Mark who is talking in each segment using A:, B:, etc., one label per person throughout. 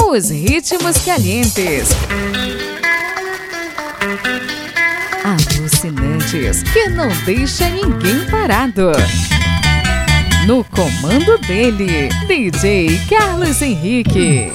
A: Os ritmos calientes. Alucinantes que não deixa ninguém parado. No comando dele, DJ Carlos Henrique.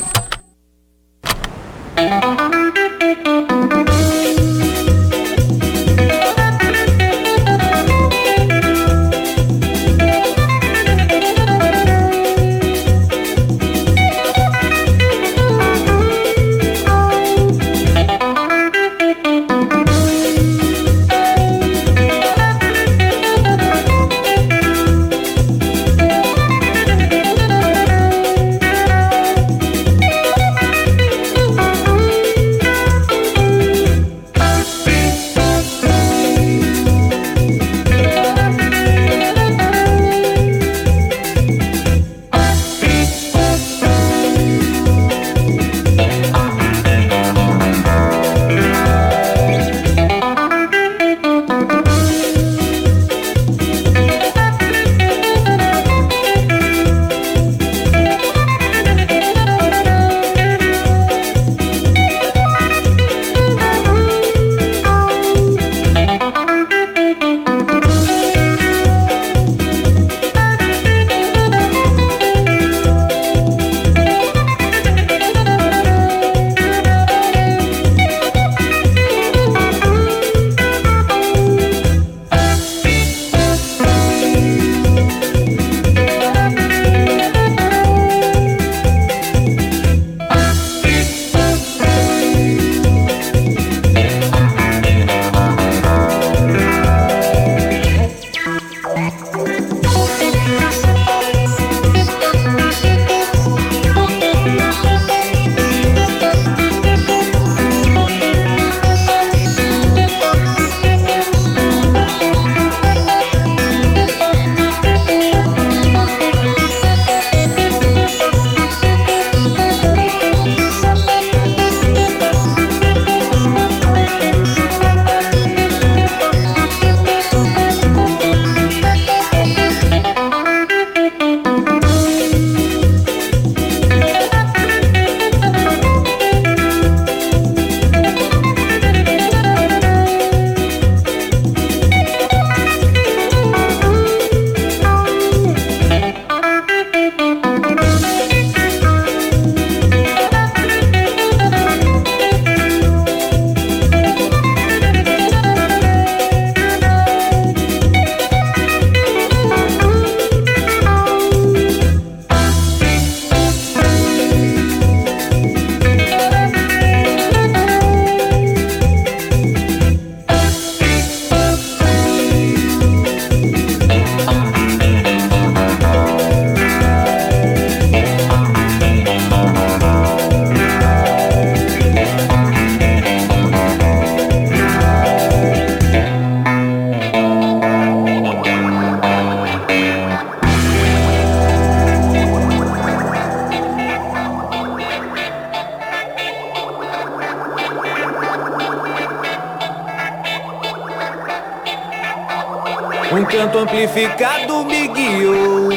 B: Amplificado me guiou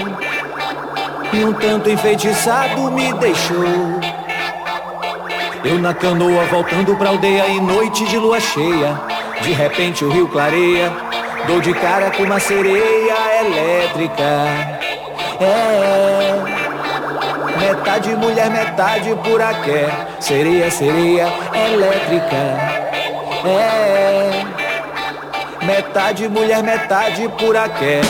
B: e um tanto enfeitiçado me deixou. Eu na canoa voltando pra aldeia em noite de lua cheia. De repente o rio clareia, dou de cara com uma sereia elétrica. É, metade mulher, metade puraqué. Sereia, sereia elétrica. É. Metade mulher, metade puraqué.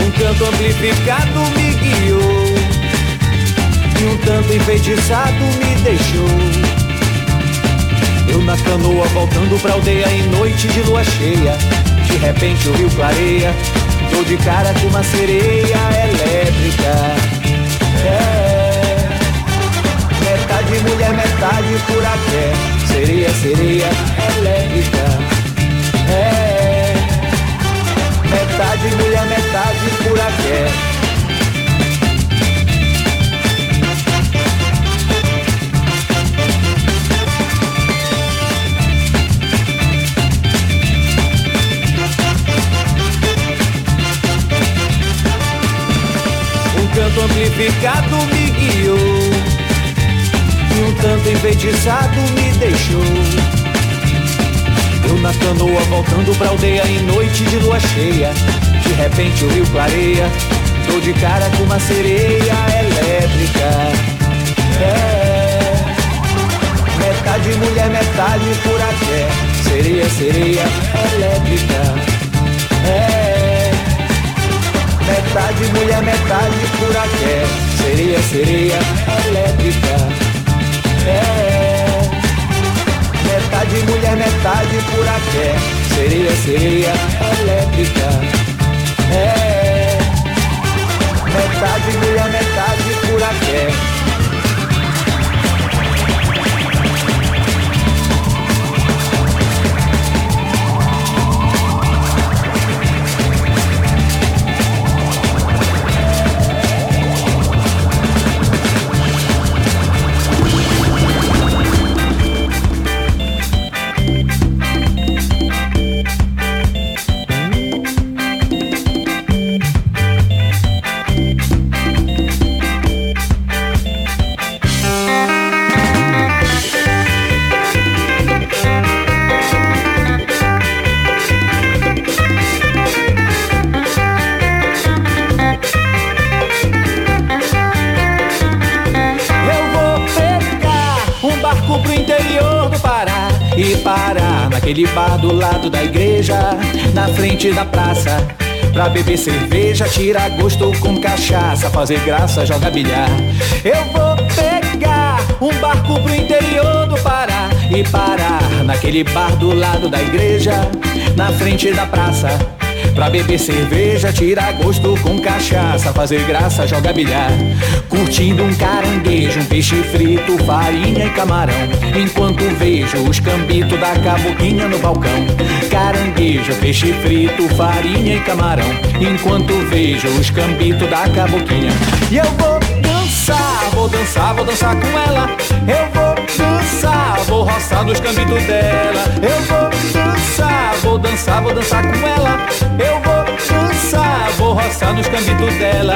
B: Um canto amplificado me guiou E um tanto enfeitiçado me deixou na canoa voltando pra aldeia em noite de lua cheia. De repente o rio clareia, tô de cara com uma sereia elétrica. É, metade mulher, metade furaqué. Sereia, sereia elétrica. É, metade mulher, metade furaqué. Canto amplificado me guiou. E um tanto enfeitiçado me deixou. Eu na canoa voltando pra aldeia em noite de lua cheia. De repente o rio clareia. Tô de cara com uma sereia elétrica. É. Metade mulher, metade furaqué. Sereia, sereia elétrica. É Metade mulher, metade furaqué. Sereia, sereia elétrica. É. Metade mulher, metade furaqué. Sereia, sereia elétrica. É. Metade mulher, metade furaqué frente da praça. Pra beber cerveja, tirar gosto com cachaça, fazer graça, jogar bilhar. Eu vou pegar um barco pro interior do Pará e parar naquele bar do lado da igreja, na frente da praça. Pra beber cerveja, tirar gosto com cachaça, fazer graça, jogar bilhar. Curtindo um caranguejo, um peixe frito, farinha e camarão. Enquanto vejo os cambitos da caboquinha no balcão. Caranguejo, peixe frito, farinha e camarão. Enquanto vejo os cambitos da caboquinha. E eu vou dançar, vou dançar, vou dançar com ela. Eu vou dançar, vou roçar nos cambitos dela. Eu vou dançar, vou dançar, vou dançar com ela. Eu vou dançar, vou roçar nos cambitos dela.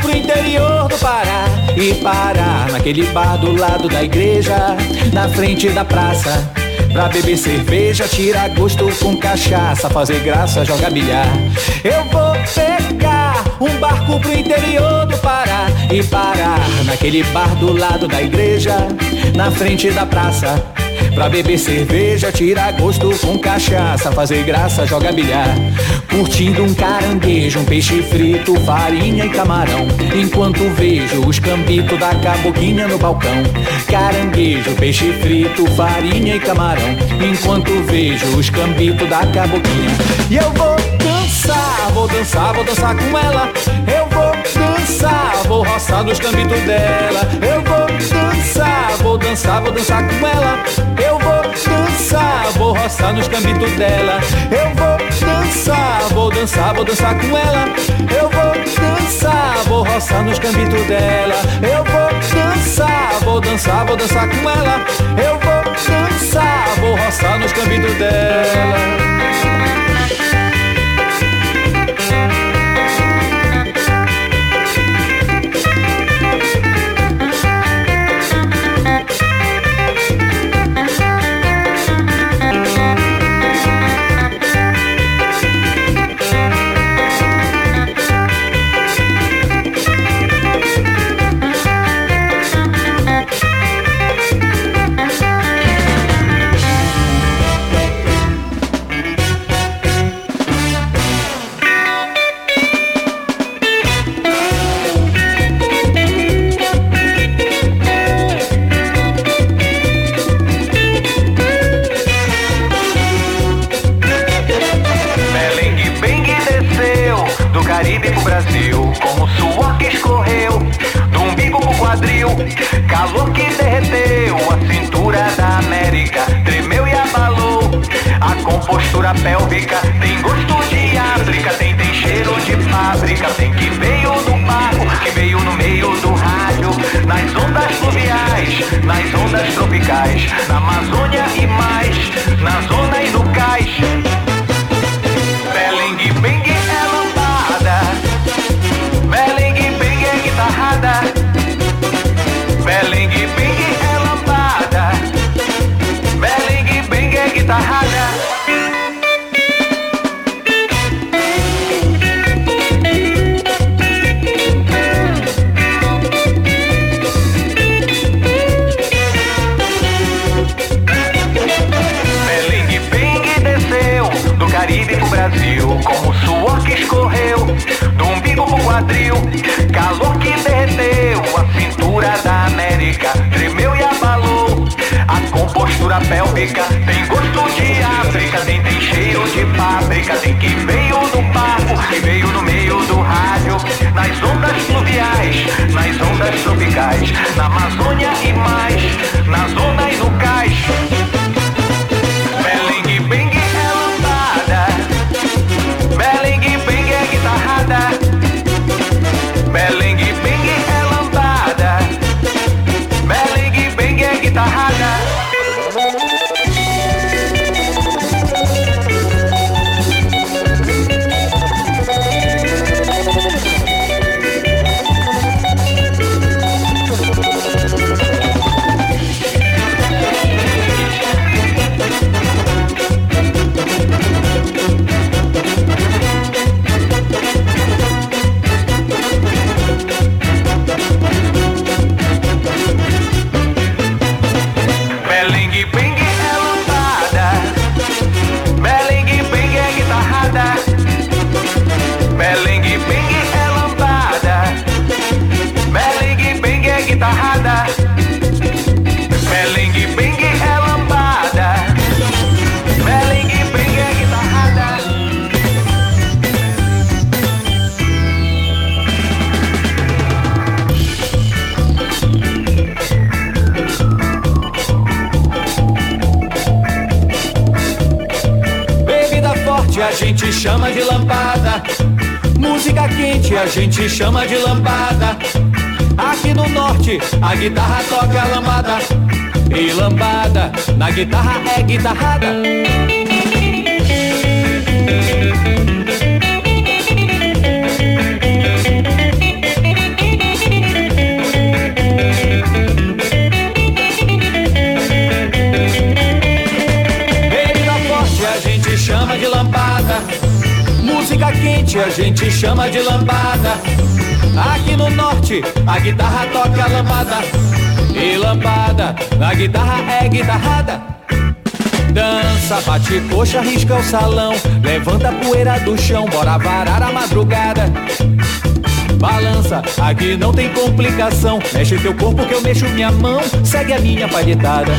B: pro interior do Pará e parar naquele bar do lado da igreja, na frente da praça. Pra beber cerveja, tirar gosto com cachaça, fazer graça, jogar bilhar. Eu vou pegar um barco pro interior do Pará e parar naquele bar do lado da igreja, na frente da praça. Pra beber cerveja, tirar gosto com cachaça, fazer graça, jogar bilhar. Curtindo um caranguejo, um peixe frito, farinha e camarão. Enquanto vejo os cambitos da caboquinha no balcão. Caranguejo, peixe frito, farinha e camarão. Enquanto vejo os cambitos da caboquinha. E eu vou dançar, vou dançar, vou dançar com ela. Eu vou dançar, vou roçar nos cambitos dela. Eu vou dançar, vou dançar, vou dançar com ela. Eu vou dançar, vou roçar nos cambitos dela. Eu vou dançar, vou dançar, vou dançar com ela. Eu vou dançar, vou roçar nos cambitos dela. Eu vou dançar, vou dançar, vou dançar com ela. Eu vou dançar, vou roçar nos cambitos dela. Dança, bate coxa, risca o salão. Levanta a poeira do chão, bora varar a madrugada. Balança, aqui não tem complicação. Mexe teu corpo que eu mexo minha mão. Segue a minha palhetada.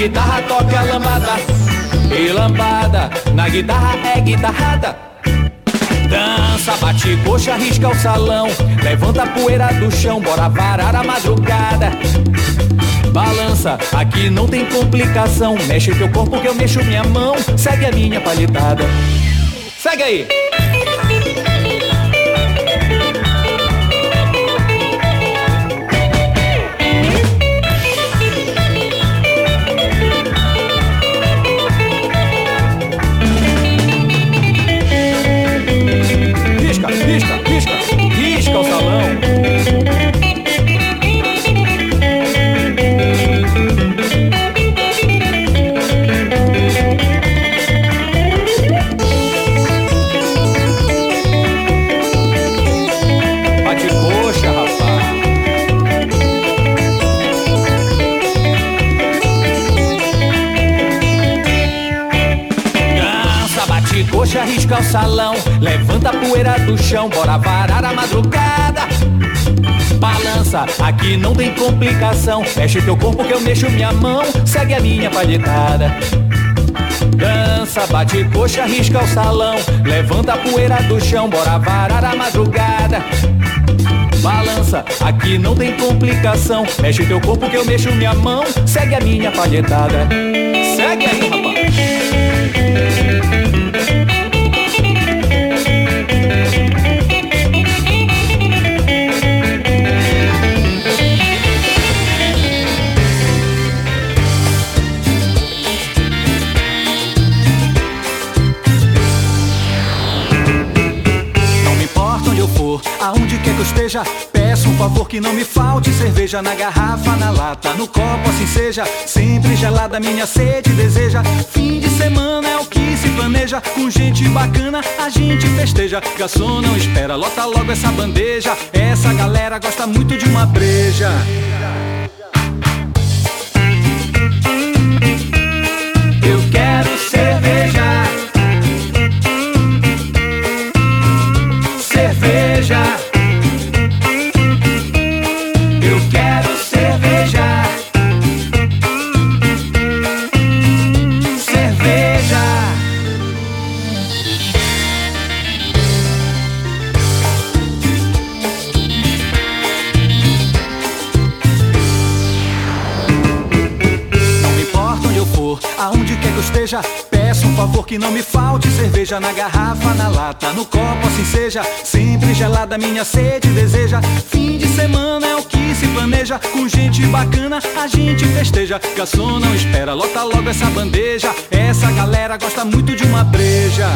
B: Guitarra toca lambada. E lambada na guitarra é guitarrada. Dança, bate coxa, risca o salão. Levanta a poeira do chão, bora varar a madrugada. Balança, aqui não tem complicação. Mexe teu corpo que eu mexo minha mão. Segue a minha palhetada. Segue aí. Risca o salão. Levanta a poeira do chão, bora varar a madrugada. Balança, aqui não tem complicação. Mexe teu corpo que eu mexo minha mão. Segue a minha palhetada. Dança, bate coxa, risca o salão. Levanta a poeira do chão, bora varar a madrugada. Balança, aqui não tem complicação. Mexe teu corpo que eu mexo minha mão. Segue a minha palhetada. Segue aí, rapaz. Eu esteja, peço um favor que não me falte cerveja na garrafa, na lata, no copo, assim seja. Sempre gelada minha sede deseja. Fim de semana é o que se planeja, com gente bacana a gente festeja. Garçom não espera, lota logo essa bandeja. Essa galera gosta muito de uma breja. Cerveja na garrafa, na lata, no copo, assim seja. Sempre gelada minha sede deseja. Fim de semana é o que se planeja. Com gente bacana a gente festeja. Garçom não espera, lota logo essa bandeja. Essa galera gosta muito de uma breja.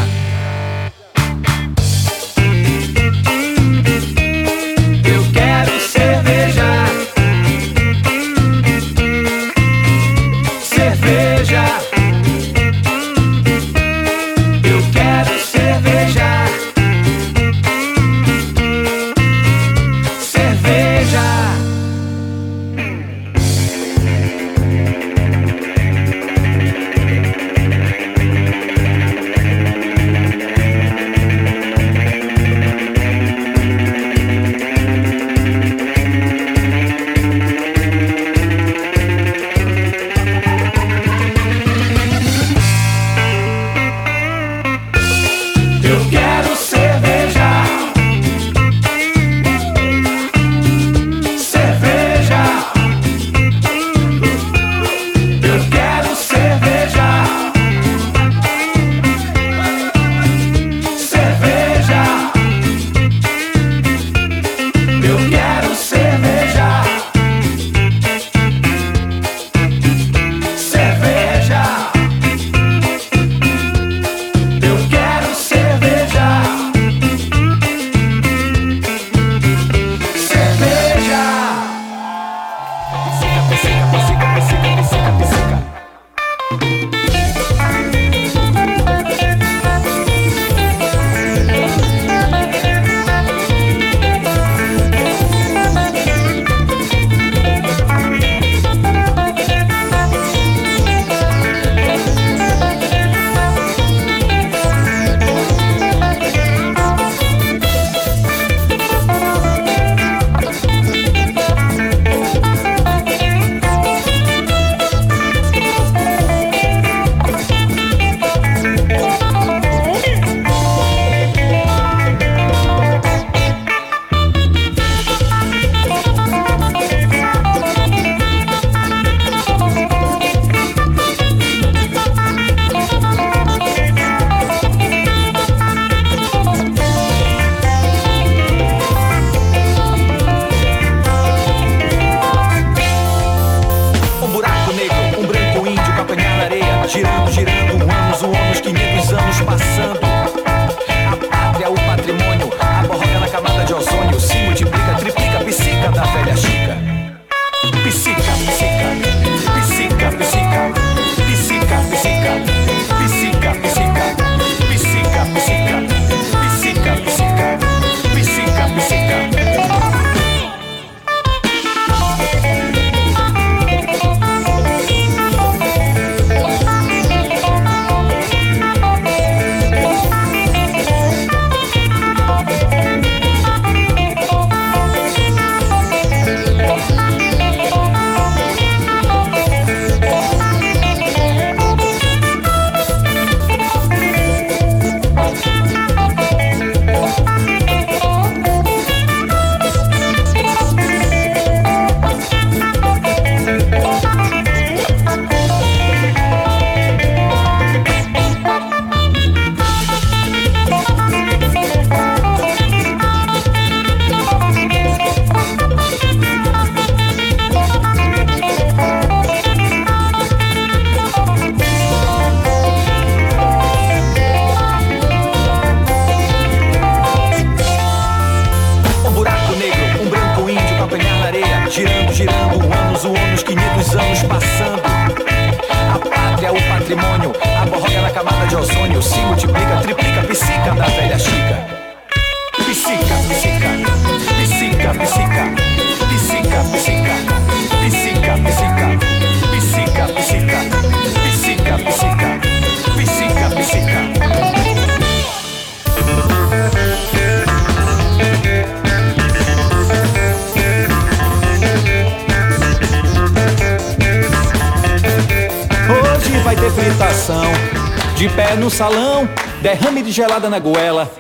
B: De pé no salão, derrame de gelada na goela.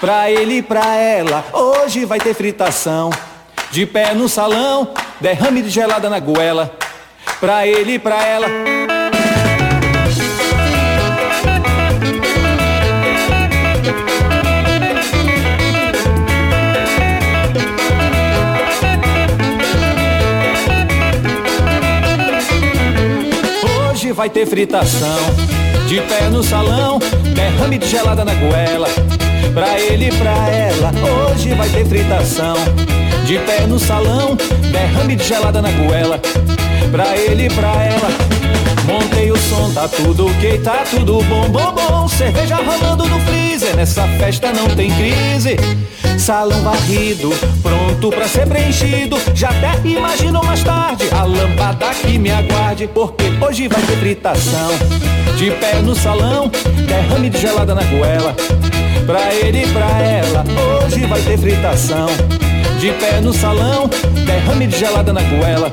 B: Pra ele e pra ela, hoje vai ter fritação, de pé no salão, derrame de gelada na goela. Pra ele e pra ela. Hoje vai ter fritação, de pé no salão, derrame de gelada na goela. Pra ele e pra ela, hoje vai ter fritação, de pé no salão, derrame de gelada na goela. Pra ele e pra ela, montei o som, tá tudo ok, tá tudo bom, bom, bom. Cerveja rolando no freezer, nessa festa não tem crise. Salão varrido, pronto pra ser preenchido. Já até imagino mais tarde a lambada que me aguarde, porque hoje vai ter fritação. De pé no salão, derrame de gelada na goela. Pra ele e pra ela, hoje vai ter fritação. De pé no salão, derrame de gelada na goela.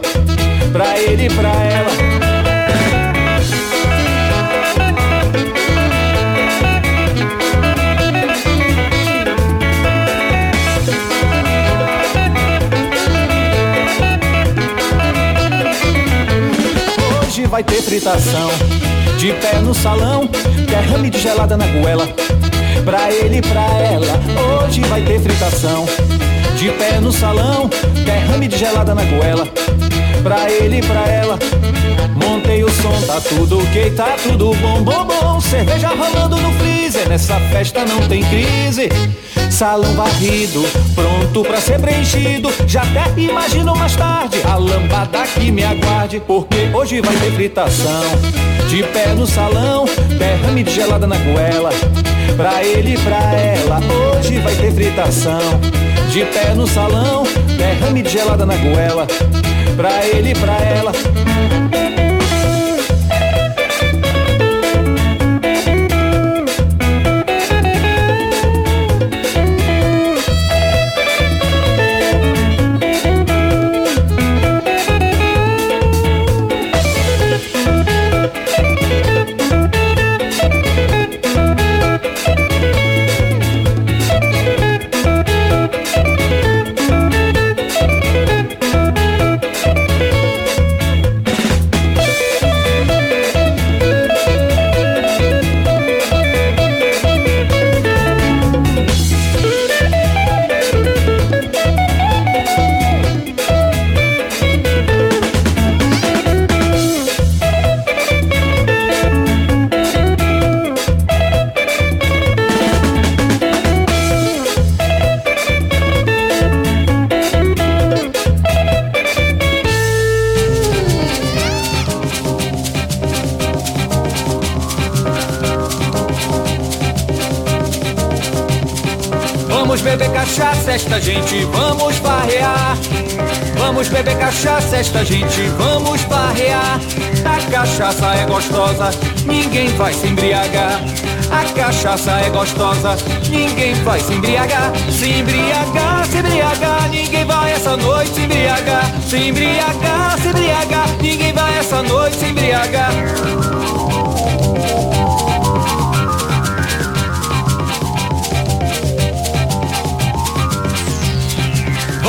B: Pra ele e pra ela. Vai ter fritação, de pé no salão, derrame de gelada na goela. Pra ele e pra ela, hoje vai ter fritação, de pé no salão, derrame de gelada na goela. Pra ele e pra ela, montei o som, tá tudo ok, tá tudo bom, bom, bom. Cerveja rolando no freezer, nessa festa não tem crise. Salão varrido, pronto pra ser preenchido. Já até imagino mais tarde a lambada que me aguarde, porque hoje vai ter fritação. De pé no salão, derrame de gelada na goela. Pra ele e pra ela, hoje vai ter fritação. De pé no salão, derrame de gelada na goela. Pra ele e pra ela. Vamos beber cachaça, esta gente, vamos farrear. Vamos beber cachaça, esta gente, vamos farrear. A cachaça é gostosa, ninguém vai se embriagar. A cachaça é gostosa, ninguém vai se embriagar. Se embriagar, se embriagar, ninguém vai essa noite se embriagar. Se embriagar, se embriagar, ninguém vai essa noite se embriagar.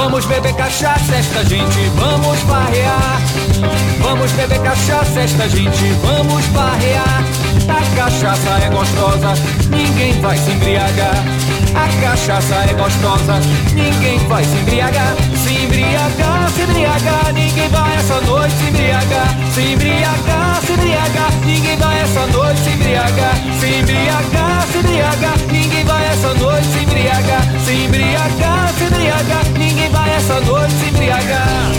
B: Vamos beber cachaça, esta gente, vamos farrear. Vamos beber cachaça, esta gente, vamos farrear. A cachaça é gostosa, ninguém vai se embriagar. A cachaça é gostosa, ninguém vai se embriagar. Se embriagar, se embriagar, ninguém vai essa noite se embriagar. Se embriagar, se embriagar, ninguém vai essa noite se embriagar. Se embriagar, se embriagar, ninguém vai essa noite se embriagar. Se embriagar, se embriagar, ninguém vai essa noite se embriagar.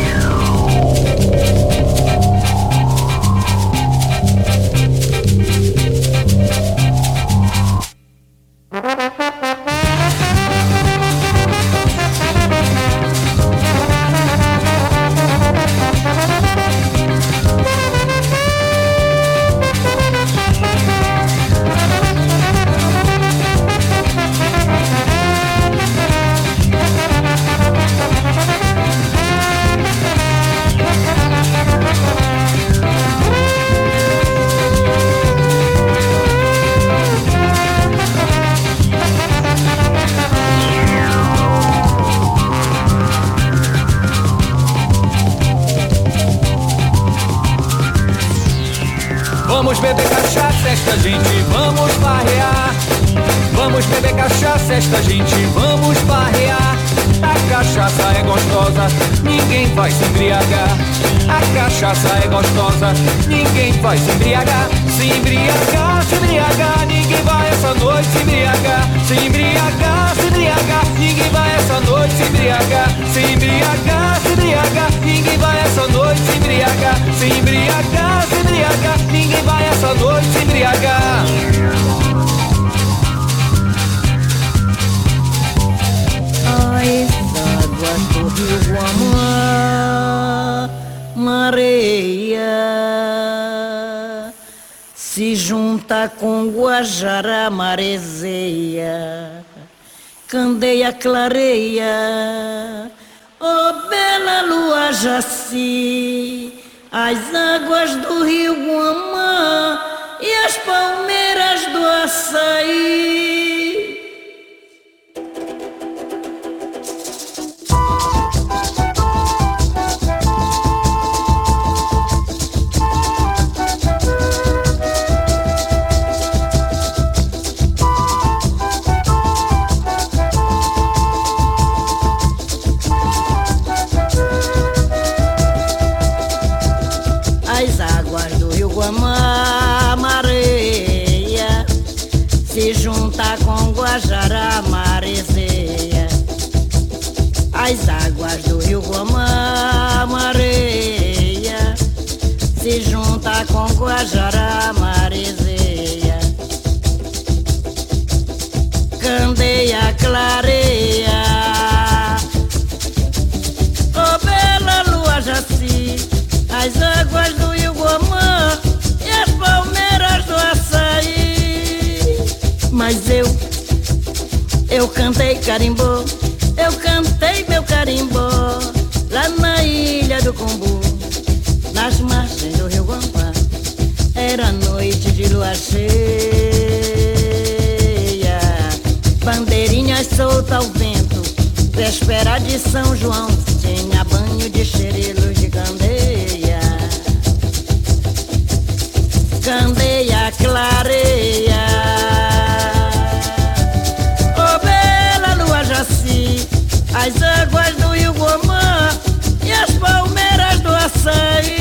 C: As águas do rio Guamá, se junta com Guajará, Marizeia, Candeia clareia, oh bela lua jaci, as águas do rio Guamã e as palmeiras do açaí. Mas eu, eu cantei carimbó, eu cantei plantei meu carimbó lá na ilha do Combu, nas margens do rio Guampá. Era noite de lua cheia, bandeirinhas soltas ao vento, véspera de São João, tinha banho de xerilos de candeia. Candeia clareia. as águas do Iuguamã e as palmeiras do açaí.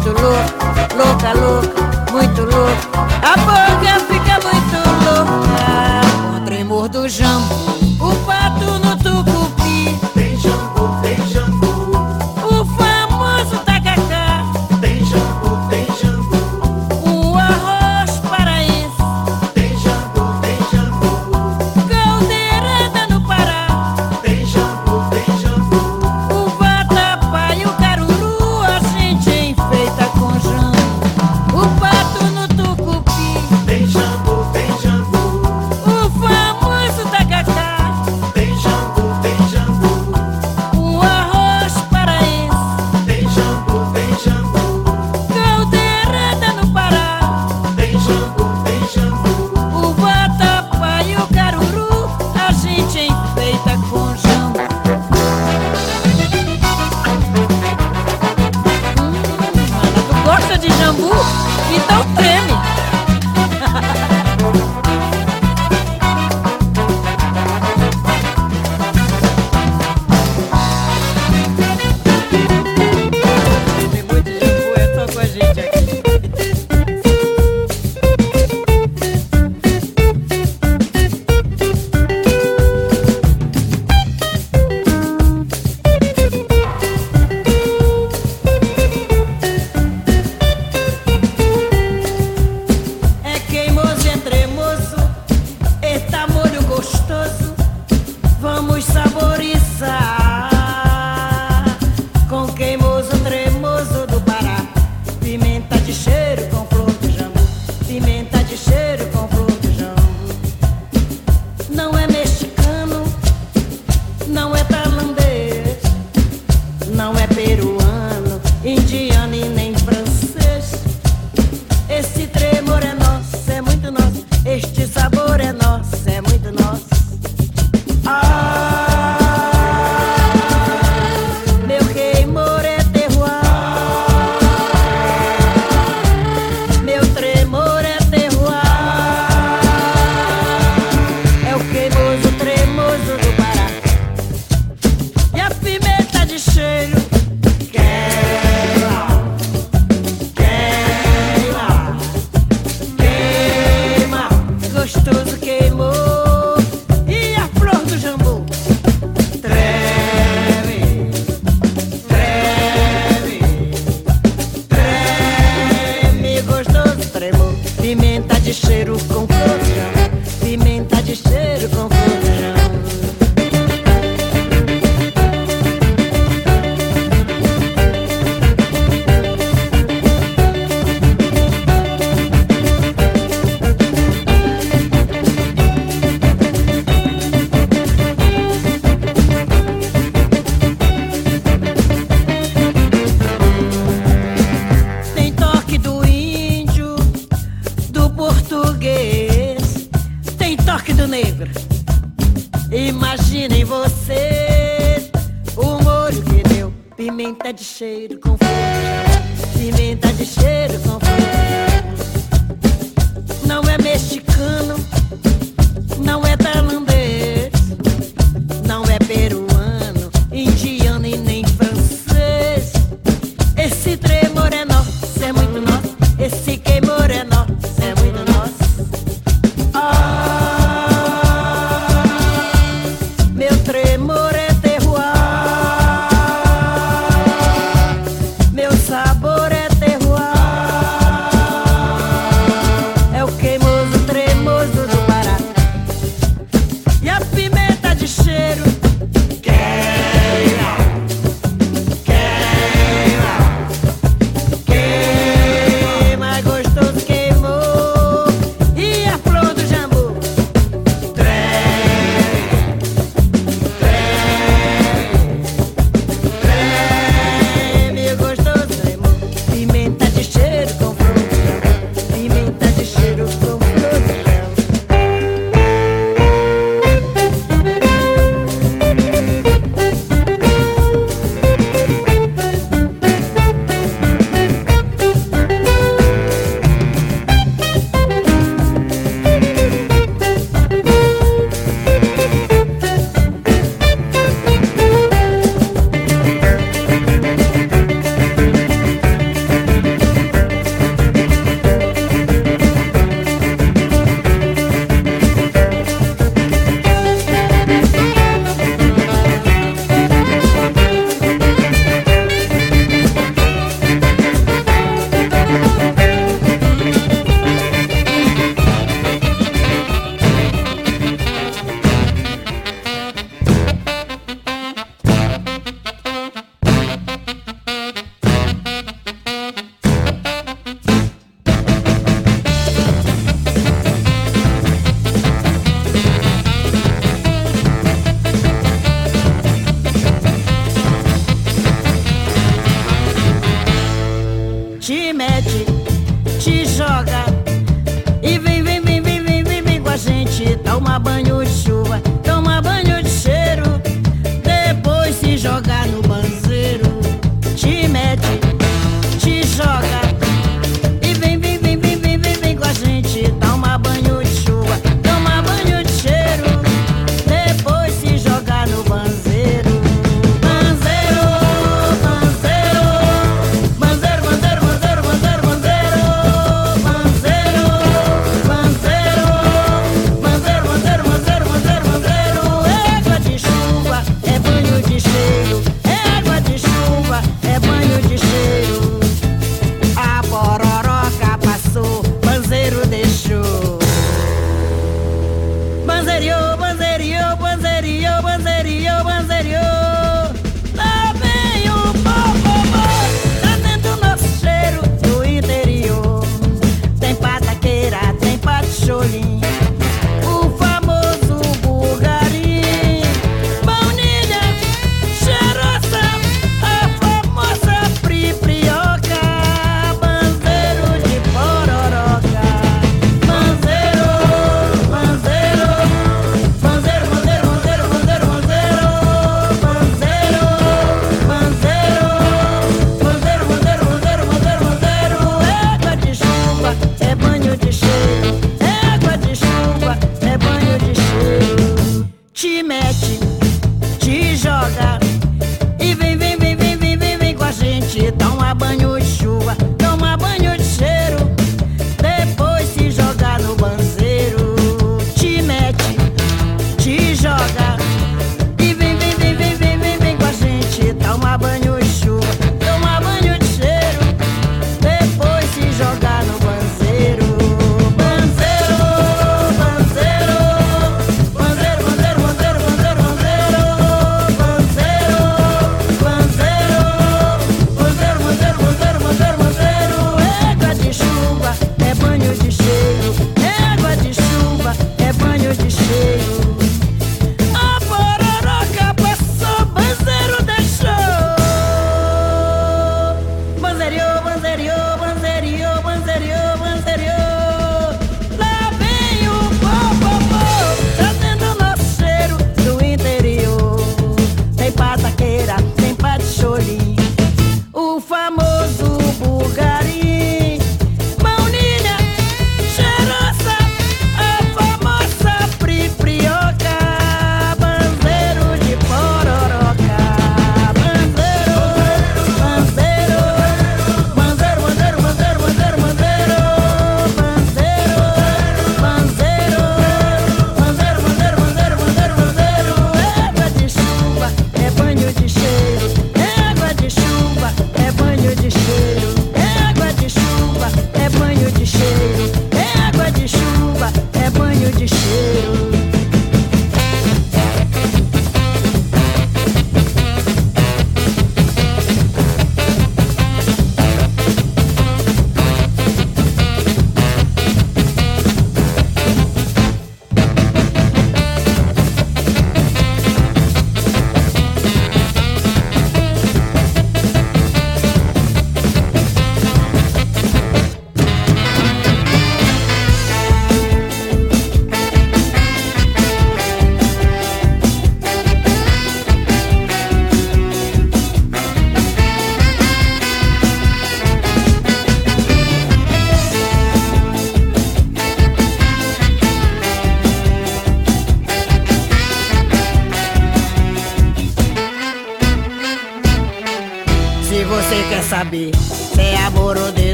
C: Muito louca, louca, louca, muito louca. A boca Imaginem vocês o molho que deu. Pimenta de cheiro com fruta. Pimenta de cheiro com fruta. Não é mexicano, não é da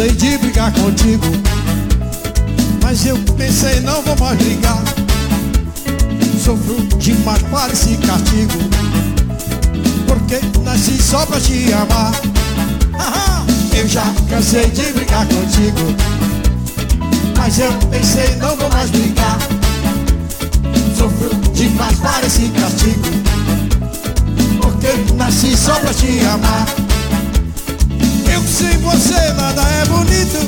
D: cansei de brigar contigo Mas eu pensei não vou mais brigar Sofro demais para esse castigo Porque nasci só pra te amar. Eu já cansei de brigar contigo Mas eu pensei não vou mais brigar Sofro demais para esse castigo Porque nasci só pra te amar eu sem você nada é bonito.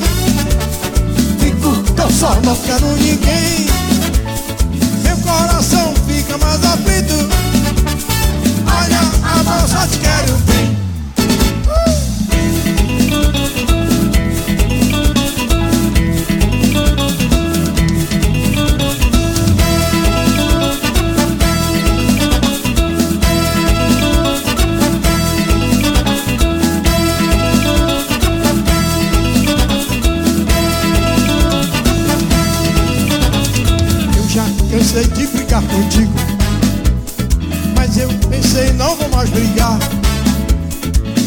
D: Fico tão só, não quero ninguém. Meu coração fica mais aflito. Olha, amor, só te quero bem contigo. Mas eu pensei não vou mais brigar.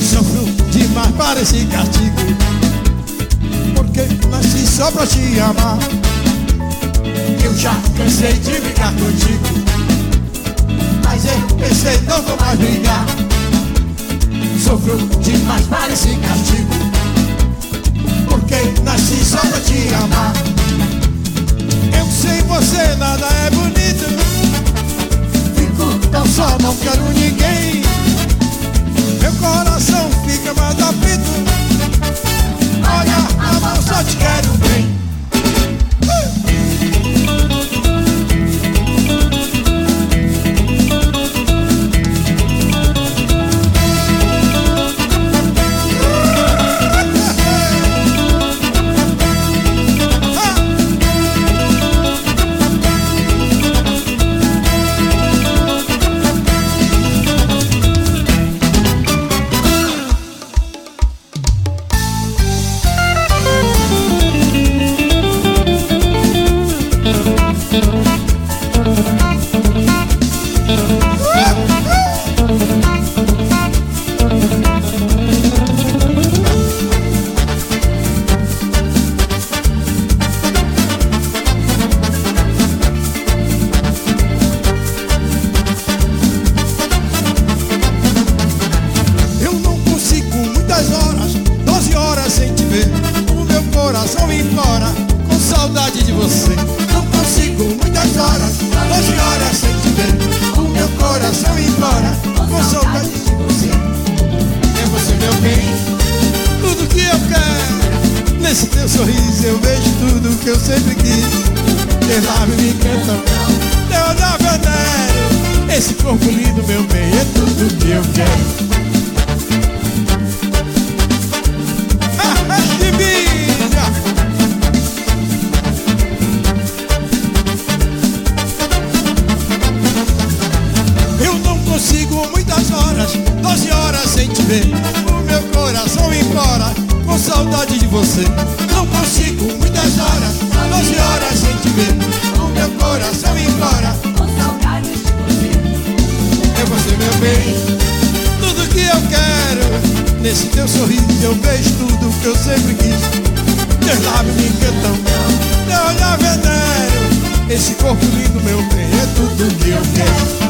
D: Sofro demais para esse castigo. Porque nasci só pra te amar. Eu já cansei de brigar contigo. Mas eu pensei não vou mais brigar. Sofro demais para esse castigo. Porque nasci só pra te amar. Eu sem você nada é tão só, não quero ninguém. Meu coração fica mais aflito. Olha, amor, só te quero bem
E: saudade de você. Não consigo muitas horas Doze horas sem te ver. O meu coração implora Com saudade de você. É você meu bem. Tudo que eu quero Nesse teu sorriso eu vejo tudo que eu sempre quis. Teus lábios me encantam Teu olhar venero Esse corpo lindo meu bem É tudo que eu quero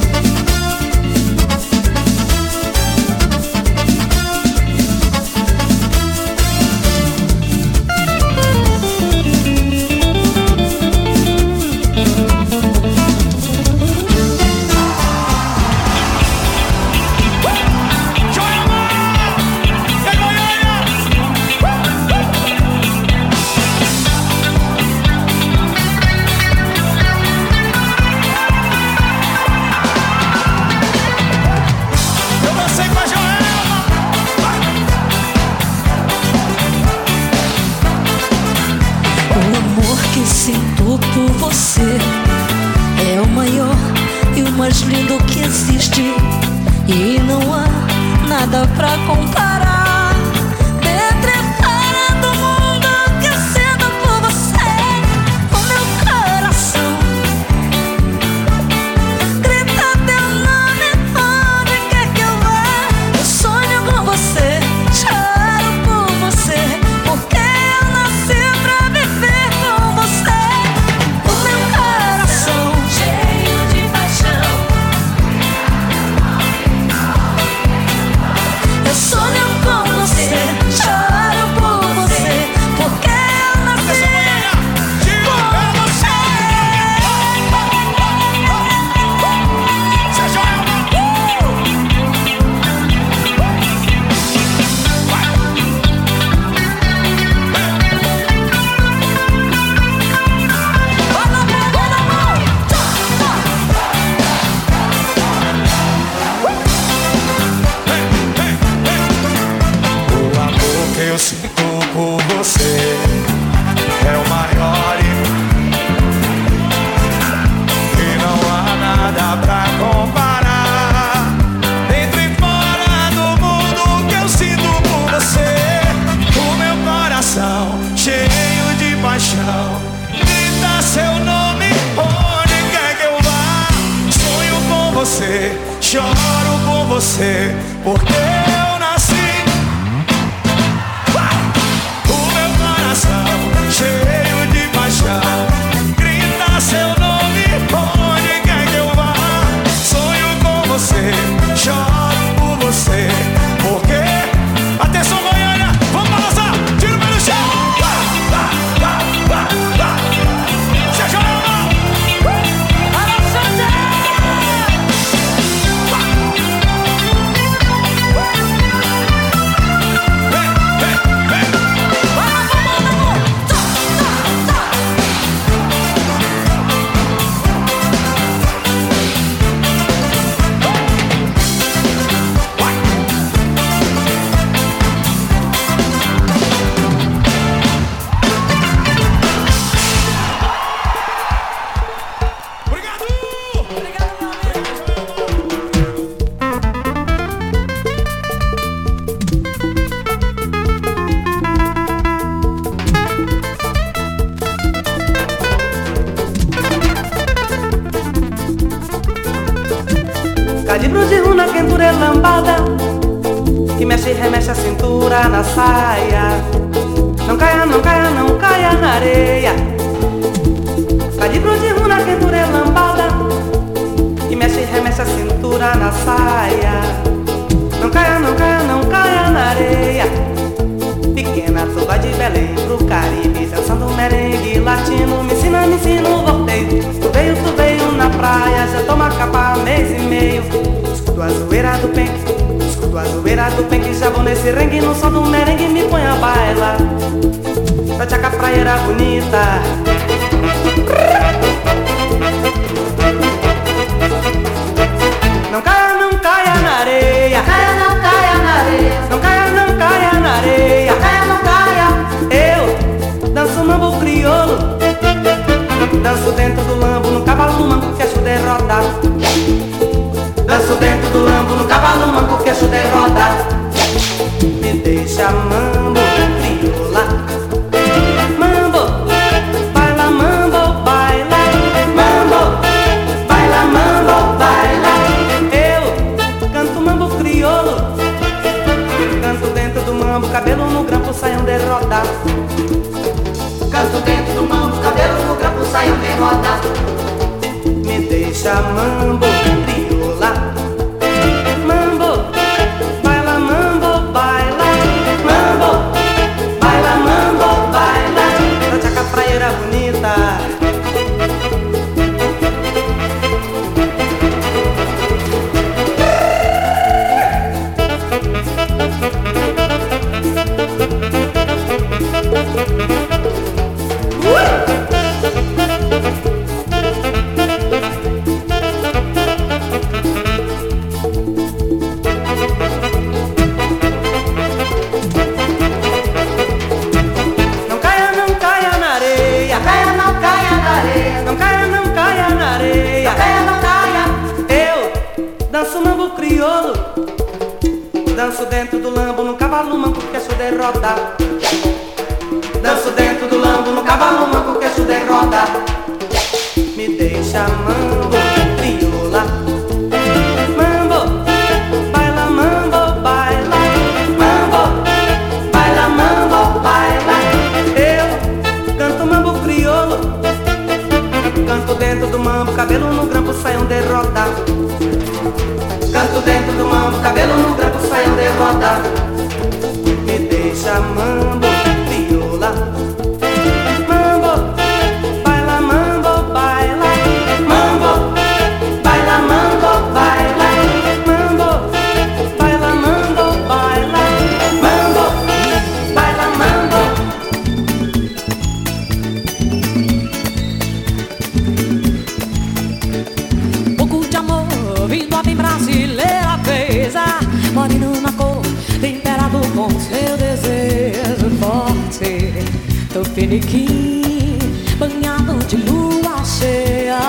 F: finiquim Banhado de lua cheia.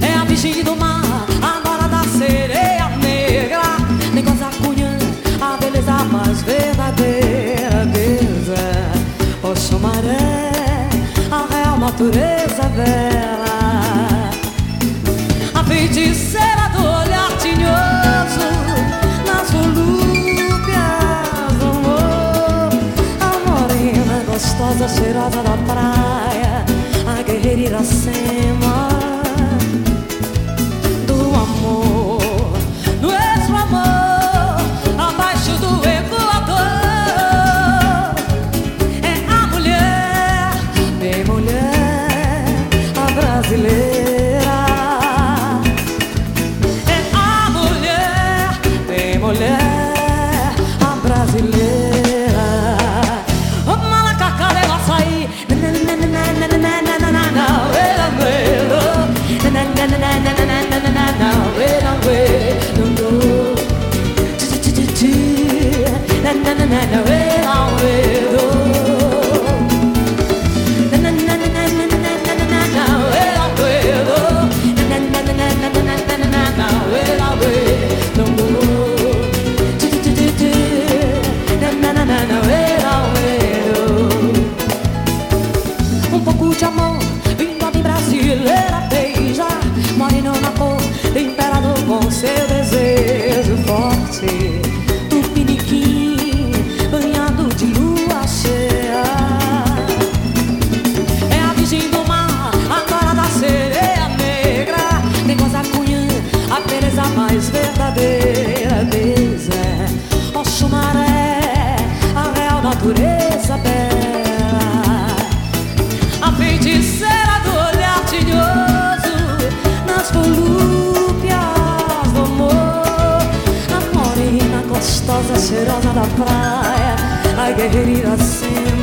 F: É a virgem do mar, a da sereia negra. Nem cunha, a beleza mais verdadeira Deusa, é. chamaré, a real natureza velha rosa cheirosa da praia, a guerreira Iracema. Da praia, a guerreira acima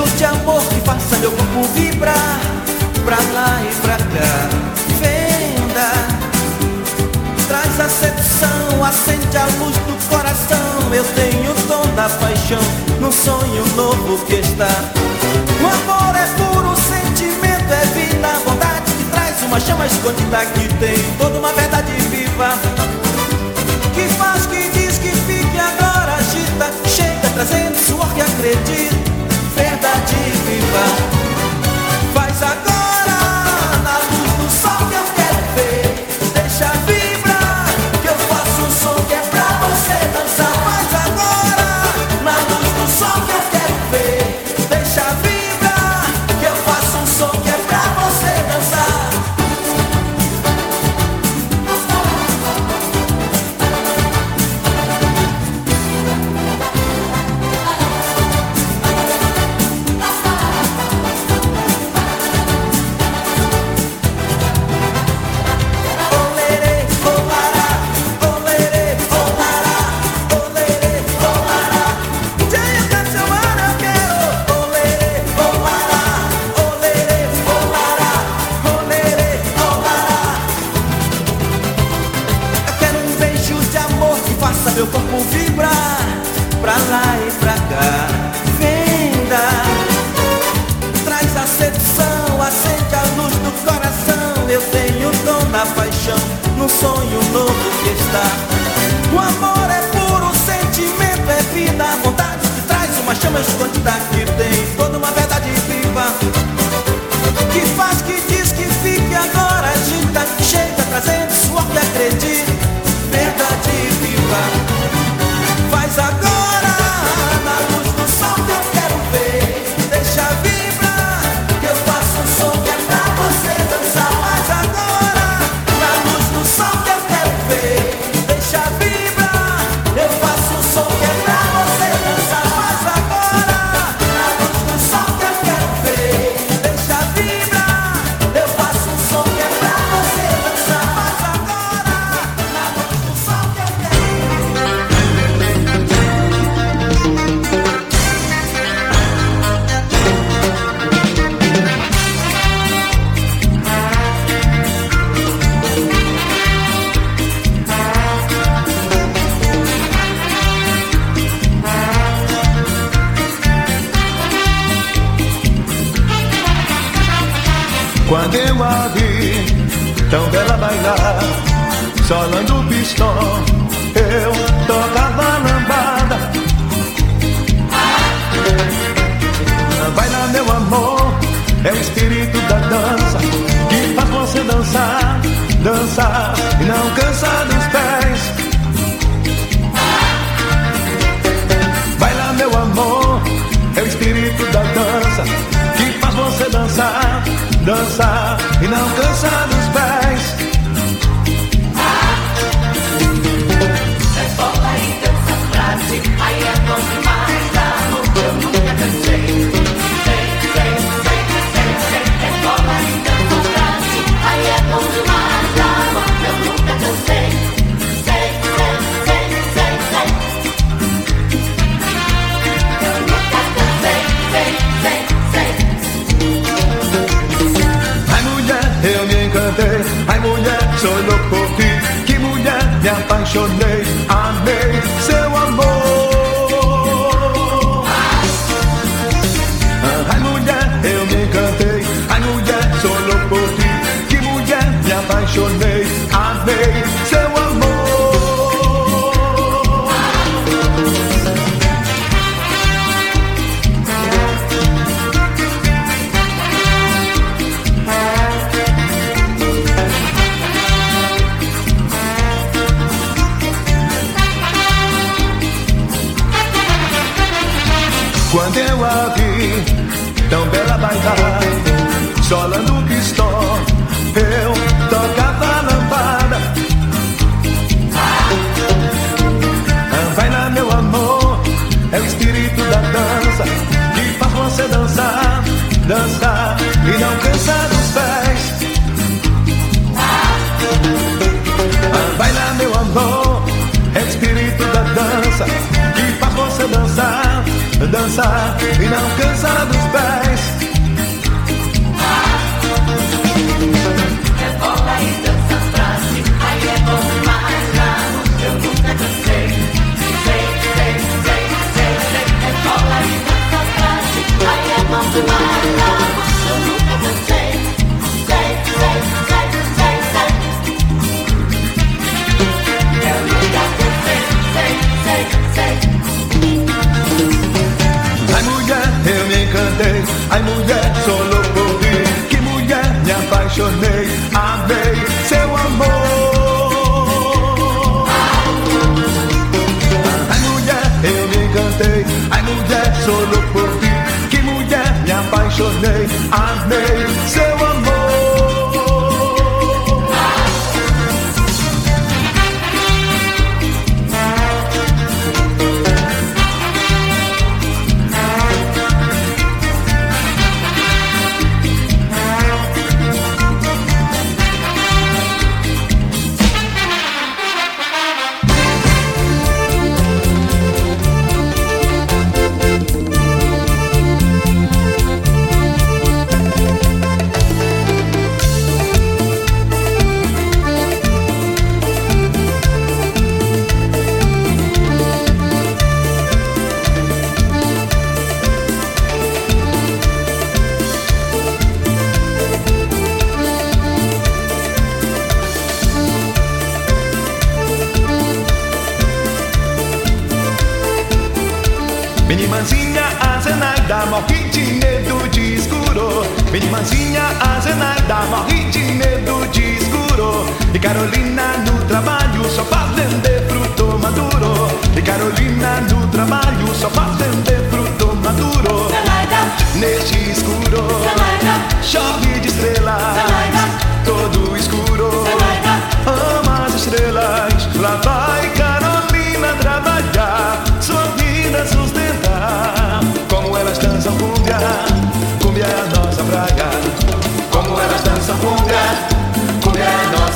G: show de amor que faça meu corpo vibrar Pra lá e pra cá. Venda. Traz a sedução, acende a luz do coração. Eu tenho o dom da paixão Num sonho novo que está. O amor é puro, sentimento é vida. Vontade que traz uma chama escondida Que tem toda uma verdade viva. Que faz, que diz, que fica agora agita. Chega trazendo suor que acredita de viva.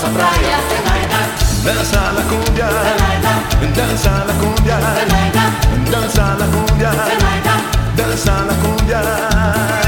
H: a danza la cumbia, danza la cumbia, danza la cumbia, danza la cumbia.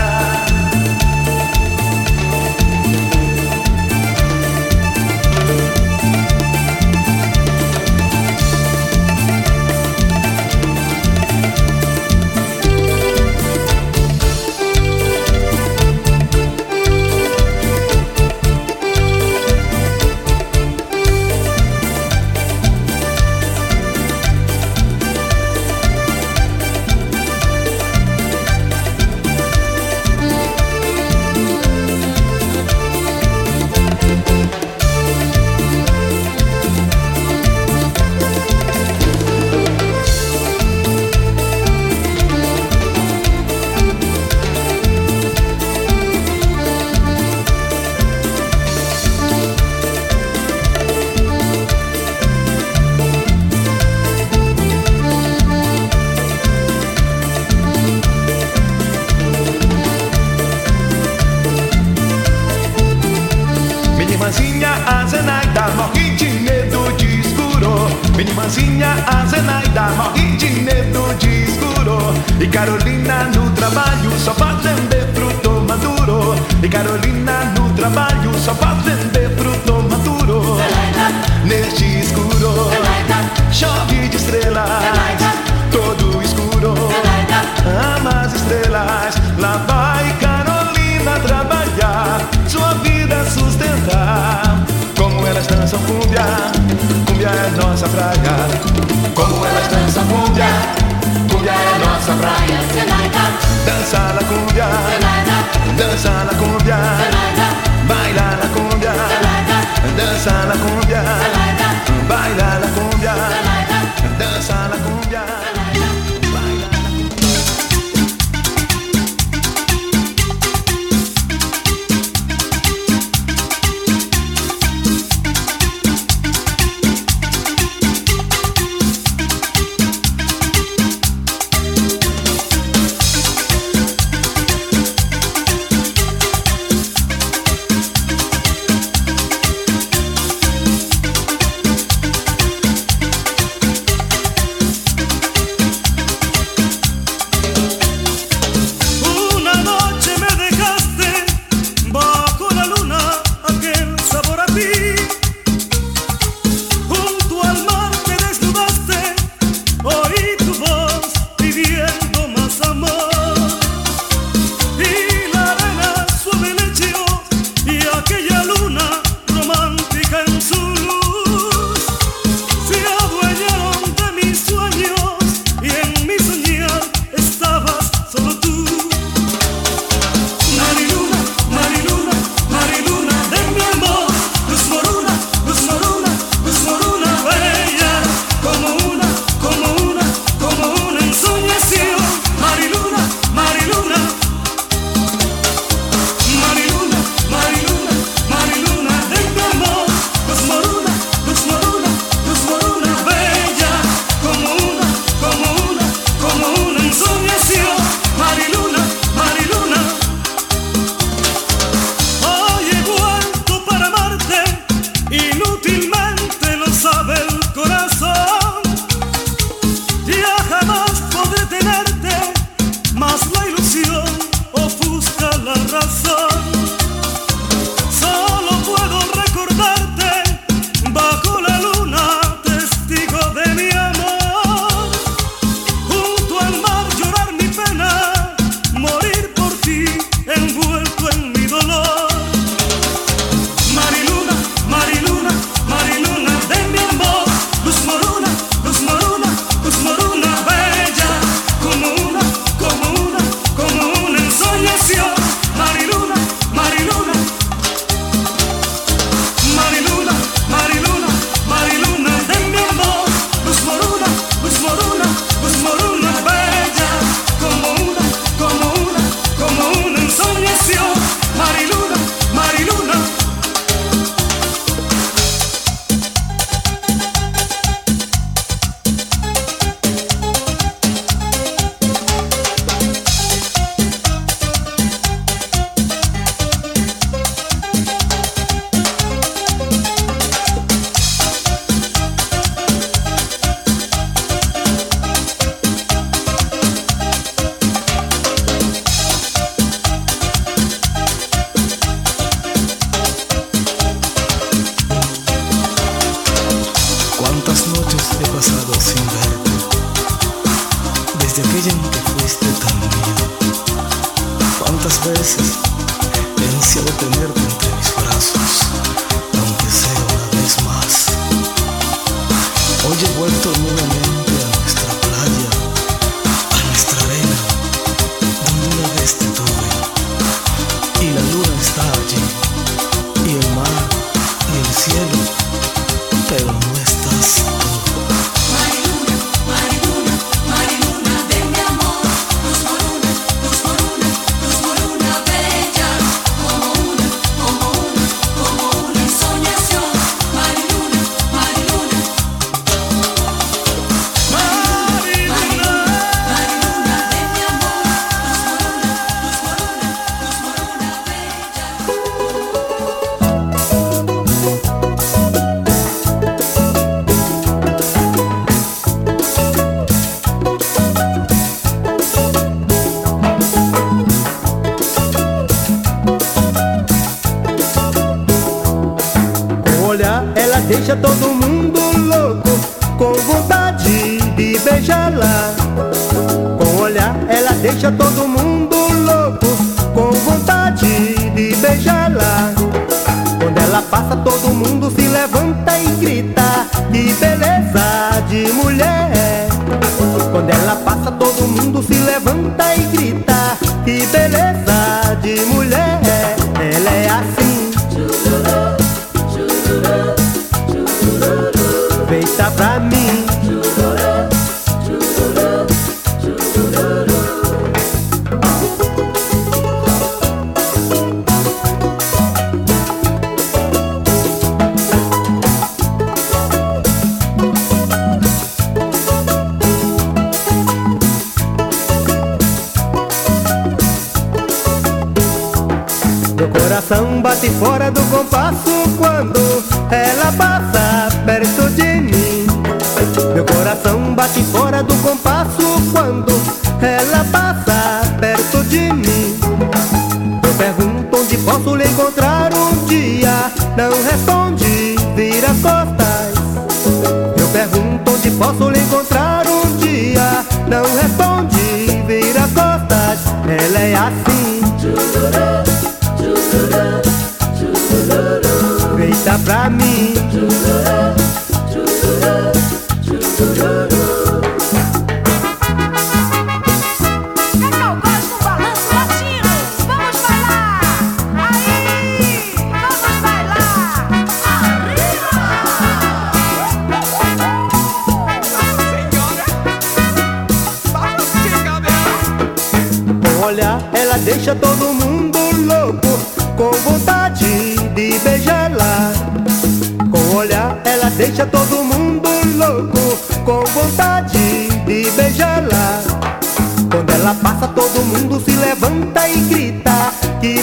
I: I así.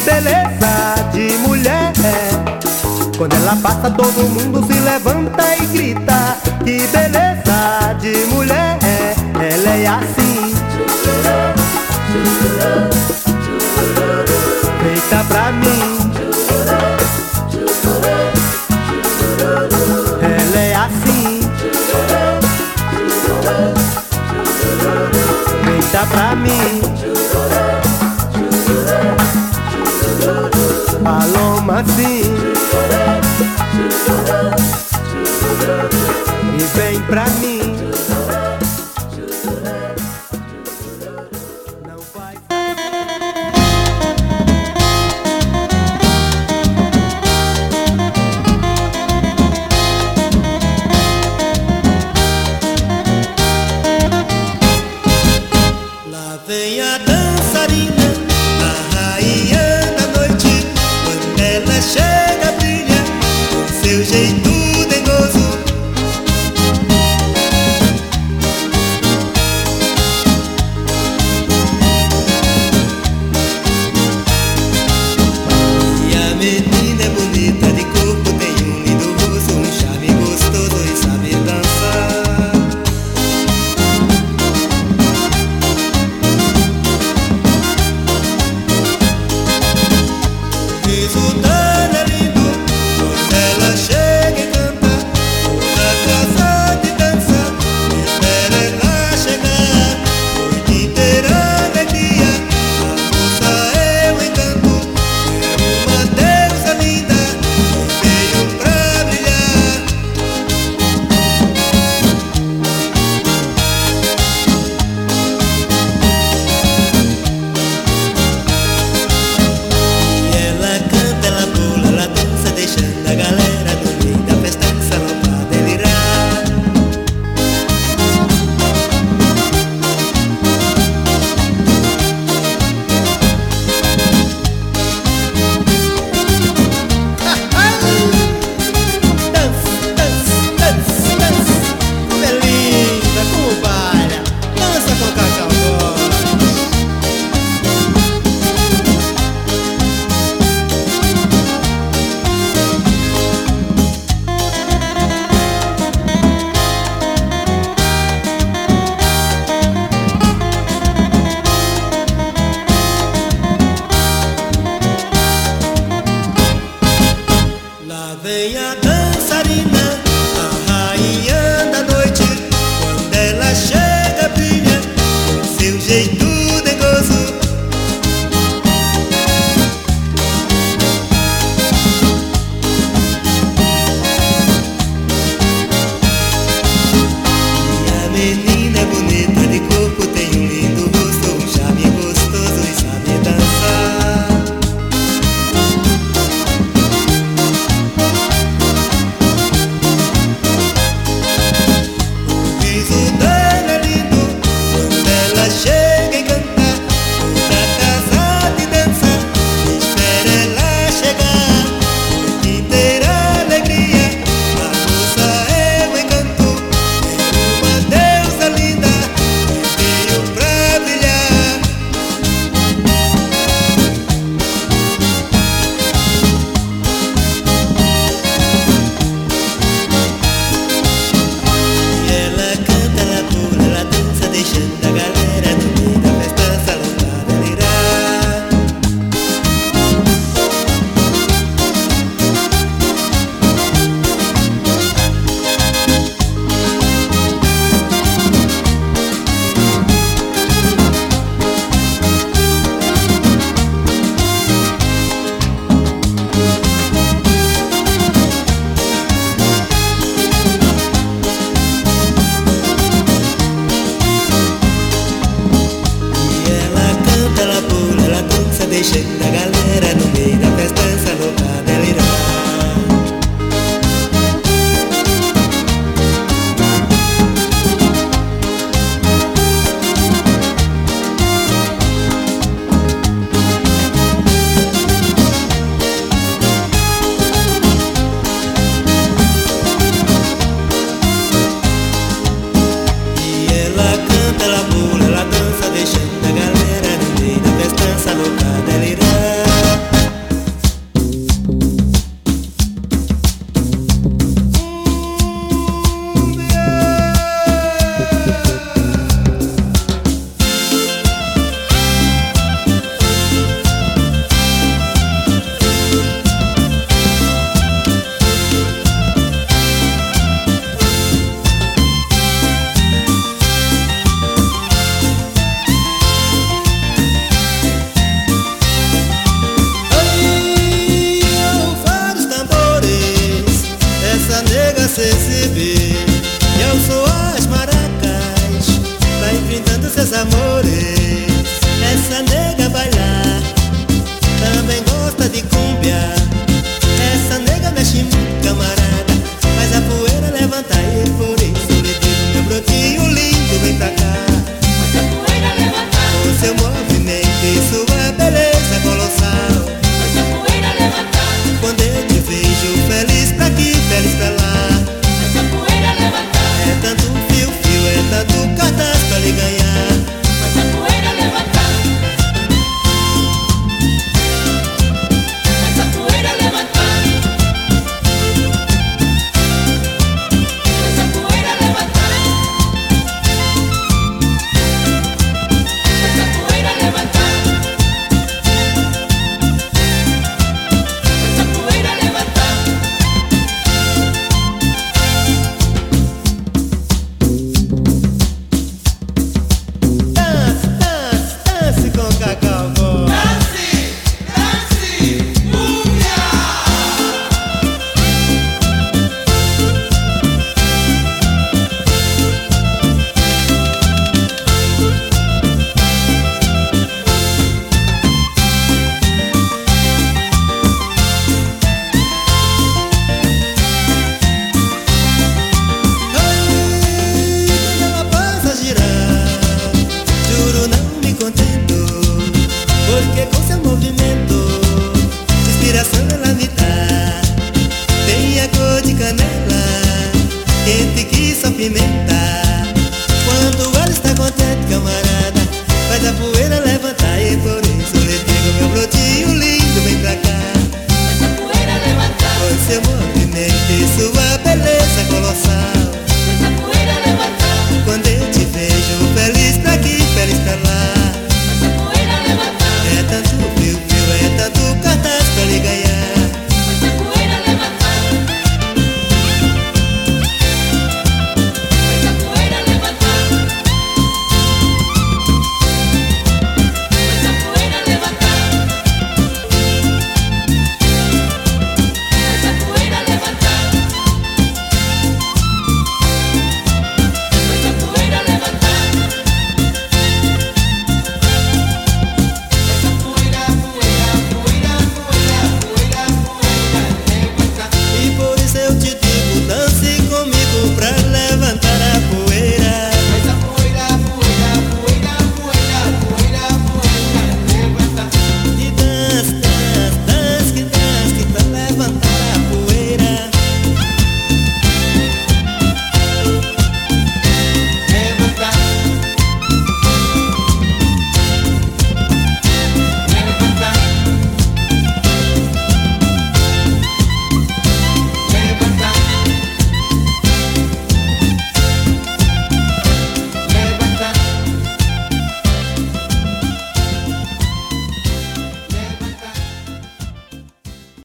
I: beleza de mulher. Quando ela passa, todo mundo se levanta e grita: Que beleza de mulher.